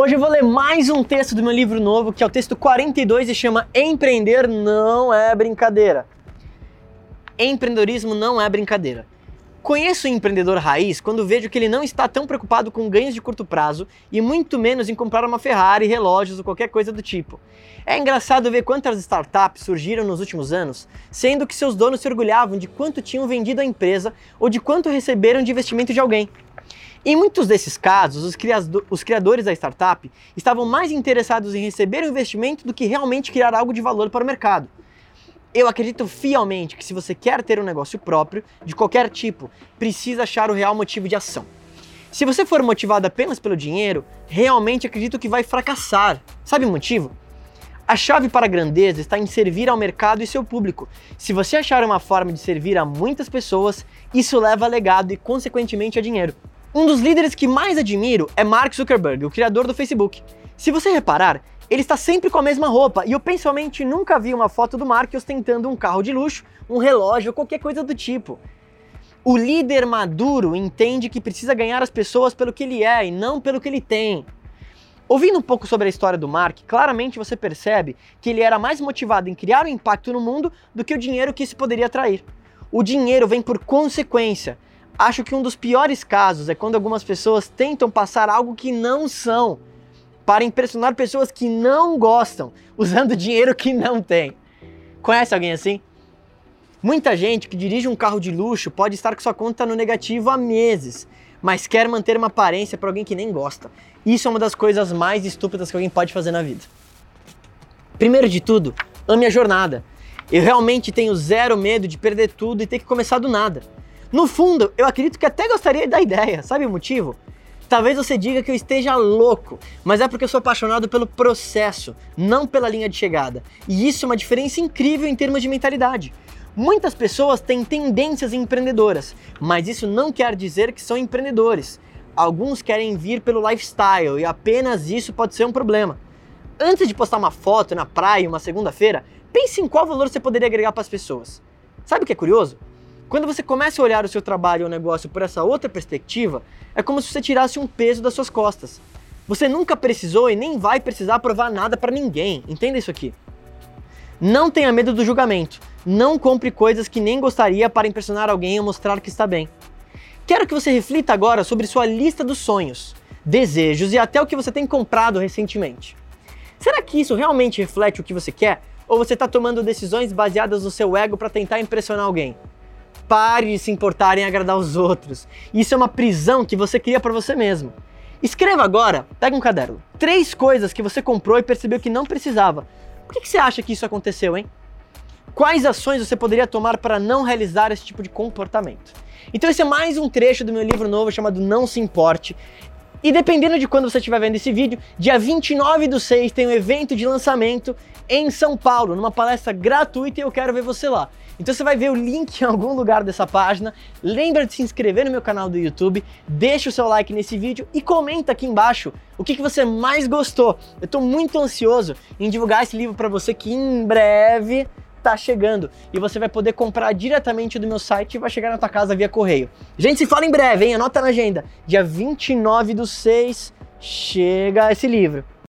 Hoje eu vou ler mais um texto do meu livro novo, que é o texto 42 e chama Empreender não é brincadeira. Empreendedorismo não é brincadeira. Conheço o empreendedor raiz quando vejo que ele não está tão preocupado com ganhos de curto prazo e muito menos em comprar uma Ferrari, relógios ou qualquer coisa do tipo. É engraçado ver quantas startups surgiram nos últimos anos, sendo que seus donos se orgulhavam de quanto tinham vendido a empresa ou de quanto receberam de investimento de alguém. Em muitos desses casos, os, os criadores da startup estavam mais interessados em receber o investimento do que realmente criar algo de valor para o mercado. Eu acredito fielmente que se você quer ter um negócio próprio, de qualquer tipo, precisa achar o real motivo de ação. Se você for motivado apenas pelo dinheiro, realmente acredito que vai fracassar. Sabe o motivo? A chave para a grandeza está em servir ao mercado e seu público. Se você achar uma forma de servir a muitas pessoas, isso leva a legado e, consequentemente, a dinheiro. Um dos líderes que mais admiro é Mark Zuckerberg, o criador do Facebook. Se você reparar, ele está sempre com a mesma roupa e eu pessoalmente nunca vi uma foto do Mark ostentando um carro de luxo, um relógio ou qualquer coisa do tipo. O líder maduro entende que precisa ganhar as pessoas pelo que ele é e não pelo que ele tem. Ouvindo um pouco sobre a história do Mark, claramente você percebe que ele era mais motivado em criar um impacto no mundo do que o dinheiro que isso poderia atrair. O dinheiro vem por consequência, Acho que um dos piores casos é quando algumas pessoas tentam passar algo que não são para impressionar pessoas que não gostam, usando dinheiro que não tem. Conhece alguém assim? Muita gente que dirige um carro de luxo pode estar com sua conta no negativo há meses, mas quer manter uma aparência para alguém que nem gosta. Isso é uma das coisas mais estúpidas que alguém pode fazer na vida. Primeiro de tudo, ame a jornada. Eu realmente tenho zero medo de perder tudo e ter que começar do nada. No fundo, eu acredito que até gostaria da ideia, sabe o motivo? Talvez você diga que eu esteja louco, mas é porque eu sou apaixonado pelo processo, não pela linha de chegada. E isso é uma diferença incrível em termos de mentalidade. Muitas pessoas têm tendências empreendedoras, mas isso não quer dizer que são empreendedores. Alguns querem vir pelo lifestyle e apenas isso pode ser um problema. Antes de postar uma foto na praia uma segunda-feira, pense em qual valor você poderia agregar para as pessoas. Sabe o que é curioso? Quando você começa a olhar o seu trabalho ou negócio por essa outra perspectiva, é como se você tirasse um peso das suas costas. Você nunca precisou e nem vai precisar provar nada para ninguém. Entenda isso aqui. Não tenha medo do julgamento. Não compre coisas que nem gostaria para impressionar alguém ou mostrar que está bem. Quero que você reflita agora sobre sua lista dos sonhos, desejos e até o que você tem comprado recentemente. Será que isso realmente reflete o que você quer? Ou você está tomando decisões baseadas no seu ego para tentar impressionar alguém? Pare de se importar em agradar os outros. Isso é uma prisão que você cria para você mesmo. Escreva agora, pega um caderno, três coisas que você comprou e percebeu que não precisava. Por que, que você acha que isso aconteceu, hein? Quais ações você poderia tomar para não realizar esse tipo de comportamento? Então esse é mais um trecho do meu livro novo chamado Não Se Importe. E dependendo de quando você estiver vendo esse vídeo, dia 29 do 6 tem um evento de lançamento em São Paulo, numa palestra gratuita e eu quero ver você lá. Então você vai ver o link em algum lugar dessa página. Lembra de se inscrever no meu canal do YouTube, deixa o seu like nesse vídeo e comenta aqui embaixo o que, que você mais gostou. Eu estou muito ansioso em divulgar esse livro para você que em breve tá chegando e você vai poder comprar diretamente do meu site e vai chegar na tua casa via correio. Gente, se fala em breve, hein? Anota na agenda. Dia 29 do 6 chega esse livro.